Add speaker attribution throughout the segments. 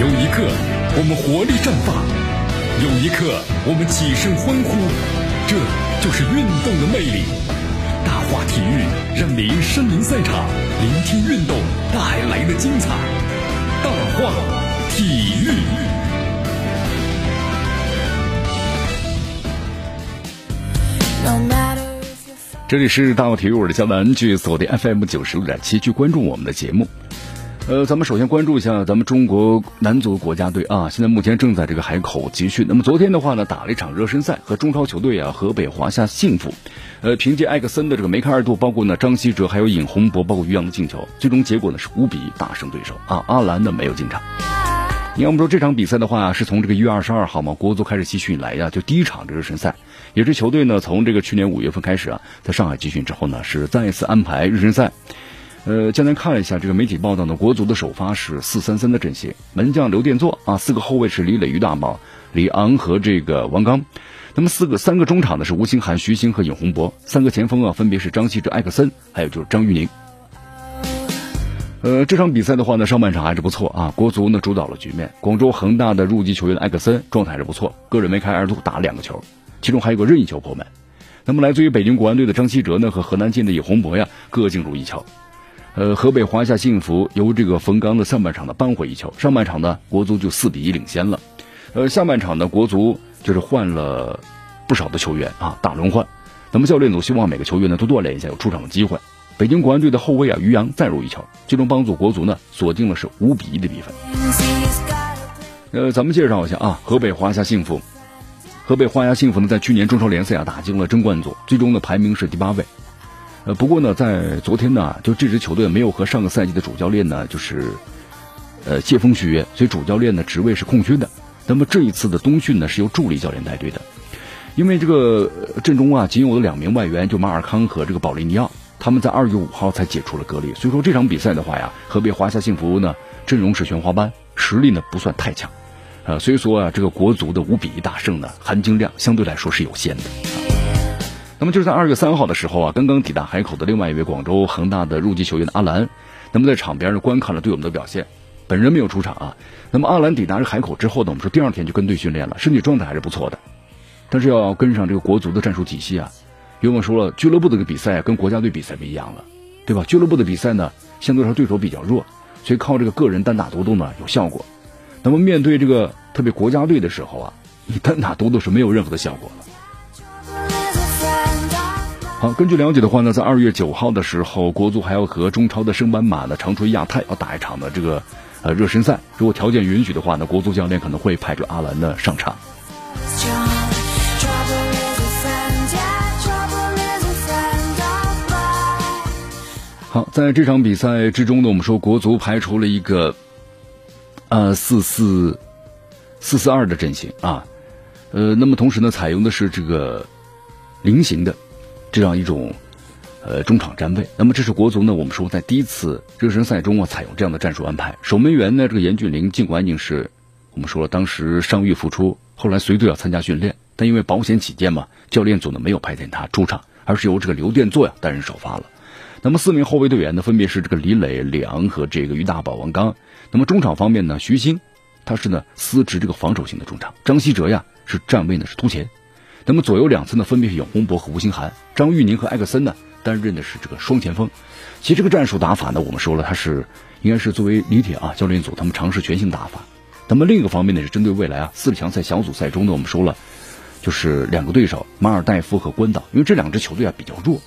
Speaker 1: 有一刻我们活力绽放，有一刻我们起身欢呼，这就是运动的魅力。大话体育让您身临赛场，聆听运动带来的精彩。大话体育。这里是大话体育，我是江南，去锁定 FM 九十六点七，去关注我们的节目。呃，咱们首先关注一下咱们中国男足国家队啊，现在目前正在这个海口集训。那么昨天的话呢，打了一场热身赛，和中超球队啊河北华夏幸福，呃，凭借艾克森的这个梅开二度，包括呢张稀哲还有尹洪博，包括于洋的进球，最终结果呢是五比大胜对手啊。阿兰呢没有进场。你看我们说这场比赛的话，是从这个一月二十二号嘛，国足开始集训以来呀，就第一场这热身赛。也是球队呢，从这个去年五月份开始啊，在上海集训之后呢，是再一次安排热身赛。呃，简单看了一下这个媒体报道呢，国足的首发是四三三的阵型，门将刘殿座啊，四个后卫是李磊、于大宝、李昂和这个王刚。那么四个三个中场呢是吴兴涵、徐新和尹洪博，三个前锋啊分别是张稀哲、艾克森，还有就是张玉宁。呃，这场比赛的话呢，上半场还是不错啊，国足呢主导了局面。广州恒大的入籍球员艾克森状态还是不错，个人梅开二度，打两个球。其中还有个任意球破门，那么来自于北京国安队的张稀哲呢和河南进的尹洪博呀各进入一球，呃，河北华夏幸福由这个冯刚的上半场呢扳回一球，上半场呢国足就四比一领先了，呃，下半场呢国足就是换了不少的球员啊大轮换，那么教练组希望每个球员呢都锻炼一下有出场的机会，北京国安队的后卫啊于洋再入一球，最终帮助国足呢锁定了是五比一的比分，呃，咱们介绍一下啊河北华夏幸福。河北华夏幸福呢，在去年中超联赛啊打进了争冠组，最终呢排名是第八位。不过呢，在昨天呢，就这支球队没有和上个赛季的主教练呢，就是呃接风续约，所以主教练呢职位是空缺的。那么这一次的冬训呢，是由助理教练带队的。因为这个阵中啊，仅有的两名外援，就马尔康和这个保利尼奥，他们在二月五号才解除了隔离，所以说这场比赛的话呀，河北华夏幸福呢阵容是全华班，实力呢不算太强。呃，所以说啊，这个国足的五比一大胜呢，含金量相对来说是有限的。那么就是在二月三号的时候啊，刚刚抵达海口的另外一位广州恒大的入籍球员阿兰，那么在场边呢观看了队友们的表现，本人没有出场啊。那么阿兰抵达这海口之后呢，我们说第二天就跟队训练了，身体状态还是不错的。但是要跟上这个国足的战术体系啊，因为我们说了，俱乐部的个比赛跟国家队比赛不一样了，对吧？俱乐部的比赛呢，相对来说对手比较弱，所以靠这个个人单打独斗呢有效果。那么面对这个特别国家队的时候啊，你单打独斗是没有任何的效果。好，根据了解的话呢，在二月九号的时候，国足还要和中超的升班马的长春亚泰要打一场的这个呃热身赛。如果条件允许的话呢，国足教练可能会派出阿兰呢上场。好，在这场比赛之中呢，我们说国足排除了一个。呃，四四四四二的阵型啊，呃，那么同时呢，采用的是这个菱形的这样一种呃中场站位。那么这是国足呢，我们说在第一次热身赛中啊，采用这样的战术安排。守门员呢，这个严俊凌尽管已经是我们说了，当时伤愈复出，后来随队要参加训练，但因为保险起见嘛，教练组呢没有派遣他出场，而是由这个刘殿座呀担任首发了。那么四名后卫队员呢，分别是这个李磊、李昂和这个于大宝、王刚。那么中场方面呢，徐新他是呢司职这个防守型的中场，张稀哲呀是站位呢是突前。那么左右两侧呢，分别是永洪博和吴兴涵，张玉宁和艾克森呢担任的是这个双前锋。其实这个战术打法呢，我们说了，他是应该是作为李铁啊教练组他们尝试全新打法。那么另一个方面呢，是针对未来啊四强赛小组赛中呢，我们说了，就是两个对手马尔代夫和关岛，因为这两支球队啊比较弱。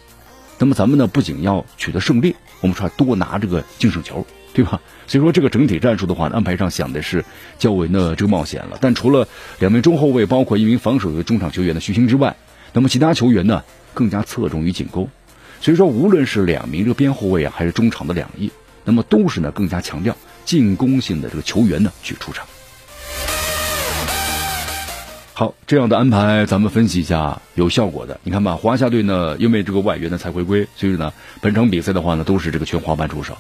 Speaker 1: 那么咱们呢，不仅要取得胜利，我们说多拿这个净胜球，对吧？所以说这个整体战术的话，安排上想的是较为呢这个冒险了。但除了两名中后卫，包括一名防守的中场球员的徐星之外，那么其他球员呢更加侧重于进攻。所以说，无论是两名这个边后卫啊，还是中场的两翼，那么都是呢更加强调进攻性的这个球员呢去出场。好，这样的安排咱们分析一下有效果的。你看吧，华夏队呢，因为这个外援呢才回归，所以呢，本场比赛的话呢，都是这个全华班出手。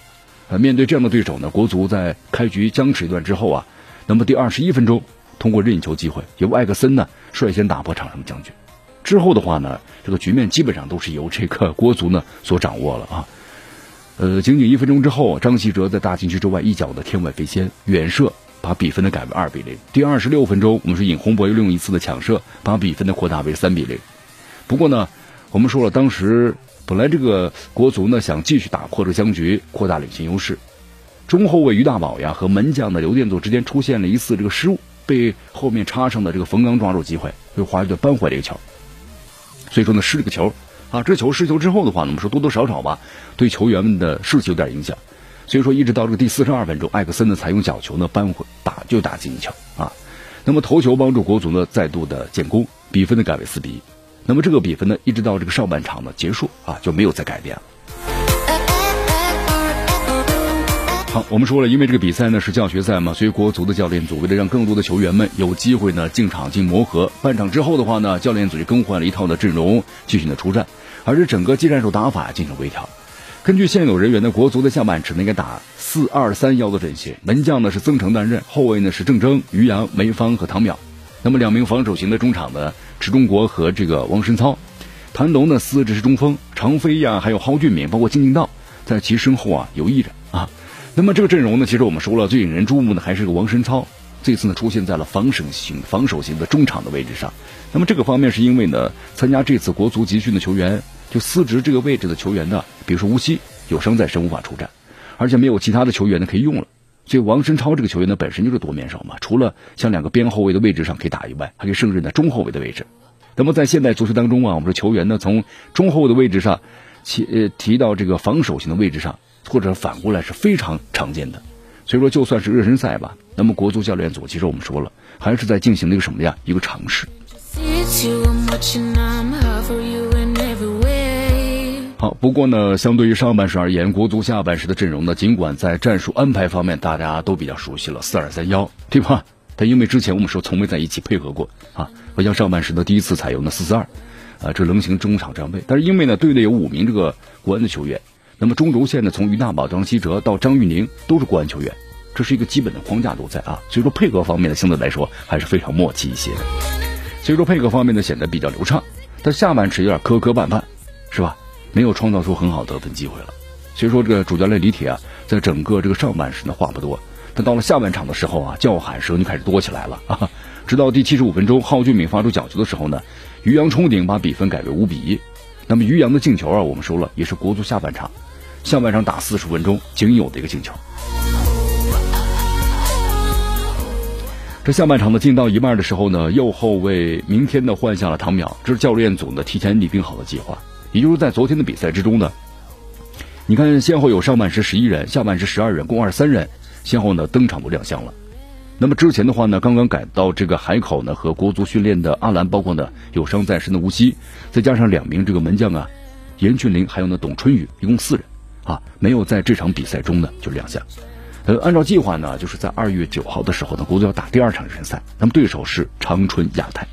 Speaker 1: 呃，面对这样的对手呢，国足在开局僵持一段之后啊，那么第二十一分钟，通过任意球机会，由艾克森呢率先打破场上的僵局。之后的话呢，这个局面基本上都是由这个国足呢所掌握了啊。呃，仅仅一分钟之后，张稀哲在大禁区之外一脚的天外飞仙远射。把比分呢改为二比零。第二十六分钟，我们是尹洪博又利用一次的抢射，把比分呢扩大为三比零。不过呢，我们说了，当时本来这个国足呢想继续打破这个僵局，扩大领先优势。中后卫于大宝呀和门将的刘殿座之间出现了一次这个失误，被后面插上的这个冯刚抓住机会，被华队扳回了一个球。所以说呢，失了个球啊，这球失球之后的话呢，我们说多多少少吧，对球员们的士气有点影响。所以说，一直到这个第四十二分钟，艾克森呢才用角球呢扳回打就打进一球啊。那么头球帮助国足呢再度的建功，比分呢改为四比一。那么这个比分呢，一直到这个上半场的结束啊就没有再改变了。好，我们说了，因为这个比赛呢是教学赛嘛，所以国足的教练组为了让更多的球员们有机会呢进场进磨合，半场之后的话呢，教练组就更换了一套的阵容继续的出战，而且整个技战术打法进行微调。根据现有人员的国足的下半场应该打四二三幺的阵型，门将呢是曾诚担任，后卫呢是郑铮、于洋、梅芳和唐淼。那么两名防守型的中场呢，池中国和这个王申操。谭龙呢司职是中锋，常飞呀，还有蒿俊闵，包括金敬道在其身后啊游弋着啊。那么这个阵容呢，其实我们说了，最引人注目的还是个王申操，这次呢出现在了防守型防守型的中场的位置上。那么这个方面是因为呢，参加这次国足集训的球员。就司职这个位置的球员呢，比如说吴曦有伤在身无法出战，而且没有其他的球员呢可以用了，所以王申超这个球员呢本身就是多面手嘛，除了像两个边后卫的位置上可以打以外，还可以胜任在中后卫的位置。那么在现代足球当中啊，我们说球员呢从中后的位置上提呃提到这个防守型的位置上，或者反过来是非常常见的。所以说就算是热身赛吧，那么国足教练组其实我们说了，还是在进行一个什么呀一个尝试。好，不过呢，相对于上半时而言，国足下半时的阵容呢，尽管在战术安排方面大家都比较熟悉了，四二三幺，对吧？但因为之前我们说从未在一起配合过啊，不像上半时的第一次采用的四四二，啊，这棱形中场站位。但是因为呢，队内有五名这个国安的球员，那么中轴线呢，从于大宝、张稀哲到张玉宁都是国安球员，这是一个基本的框架都在啊，所以说配合方面呢，相对来说还是非常默契一些的。所以说配合方面呢，显得比较流畅，但下半时有点磕磕绊绊，是吧？没有创造出很好得分机会了，所以说这个主教练李铁啊，在整个这个上半时呢话不多，但到了下半场的时候啊，叫喊声就开始多起来了啊！直到第七十五分钟，蒿俊闵发出角球的时候呢，于洋冲顶把比分改为五比一。那么于洋的进球啊，我们说了也是国足下半场下半场打四十分钟仅有的一个进球。这下半场呢进到一半的时候呢，右后卫明天呢换下了唐淼，这是教练组呢提前拟定好的计划。也就是在昨天的比赛之中呢，你看先后有上半时十一人，下半时十二人，共二十三人先后呢登场都亮相了。那么之前的话呢，刚刚赶到这个海口呢和国足训练的阿兰，包括呢有伤在身的吴曦，再加上两名这个门将啊，严俊林还有呢董春雨，一共四人啊，没有在这场比赛中呢就亮相。呃，按照计划呢，就是在二月九号的时候呢，国足要打第二场热身赛，那么对手是长春亚泰。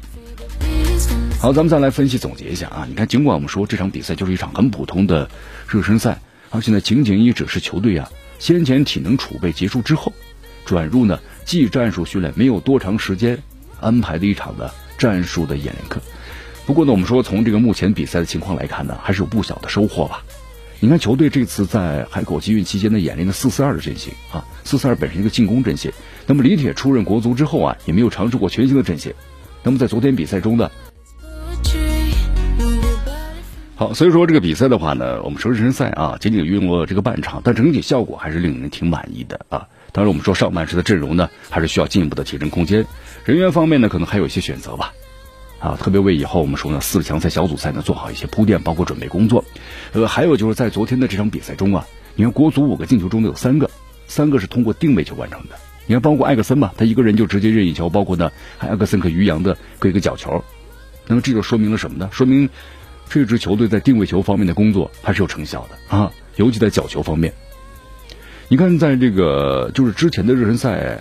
Speaker 1: 好，咱们再来分析总结一下啊！你看，尽管我们说这场比赛就是一场很普通的热身赛，而且呢，仅仅也只是球队啊先前体能储备结束之后，转入呢技战术训练没有多长时间安排的一场的战术的演练课。不过呢，我们说从这个目前比赛的情况来看呢，还是有不小的收获吧。你看，球队这次在海口集训期间呢演练的四四二的阵型啊，四四二本身一个进攻阵型。那么李铁出任国足之后啊，也没有尝试过全新的阵型。那么在昨天比赛中呢。好，所以说这个比赛的话呢，我们说热身赛啊，仅仅运用了这个半场，但整体效果还是令人挺满意的啊。当然，我们说上半时的阵容呢，还是需要进一步的提升空间。人员方面呢，可能还有一些选择吧，啊，特别为以后我们说呢，四强赛、小组赛呢做好一些铺垫，包括准备工作。呃，还有就是在昨天的这场比赛中啊，你看国足五个进球中的有三个，三个是通过定位球完成的。你看，包括艾克森吧，他一个人就直接任意球，包括呢，还艾克森和于洋的各一个角球。那么这就说明了什么呢？说明。这支球队在定位球方面的工作还是有成效的啊，尤其在角球方面。你看，在这个就是之前的热身赛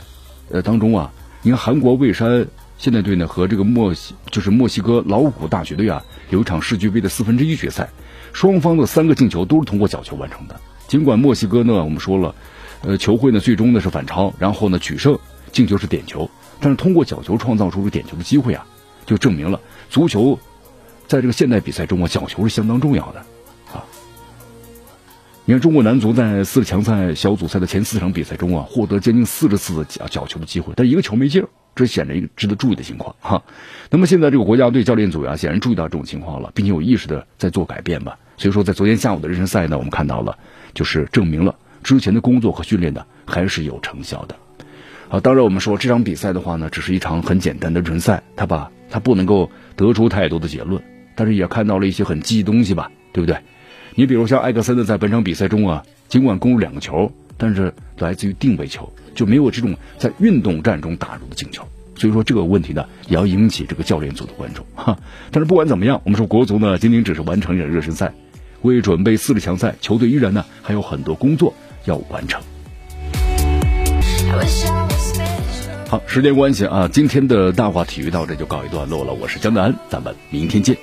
Speaker 1: 呃当中啊，你看韩国蔚山现代队呢和这个墨西就是墨西哥老虎大学队啊有一场世俱杯的四分之一决赛，双方的三个进球都是通过角球完成的。尽管墨西哥呢我们说了，呃球会呢最终呢是反超，然后呢取胜，进球是点球，但是通过角球创造出点球的机会啊，就证明了足球。在这个现代比赛中啊，角球是相当重要的，啊。你看中国男足在四强赛小组赛的前四场比赛中啊，获得将近四十次的角角球的机会，但一个球没进，这显得一个值得注意的情况哈。那么现在这个国家队教练组啊，显然注意到这种情况了，并且有意识的在做改变吧。所以说，在昨天下午的热身赛呢，我们看到了，就是证明了之前的工作和训练呢还是有成效的。好，当然我们说这场比赛的话呢，只是一场很简单的热身赛，他把他不能够得出太多的结论，但是也看到了一些很积极东西吧，对不对？你比如像埃克森呢，在本场比赛中啊，尽管攻入两个球，但是来自于定位球，就没有这种在运动战中打入的进球。所以说这个问题呢，也要引起这个教练组的关注哈。但是不管怎么样，我们说国足呢，仅仅只是完成了热身赛，为准备四十强赛，球队依然呢还有很多工作要完成。好，时间关系啊，今天的大话体育到这就告一段落了。我是江南，咱们明天见。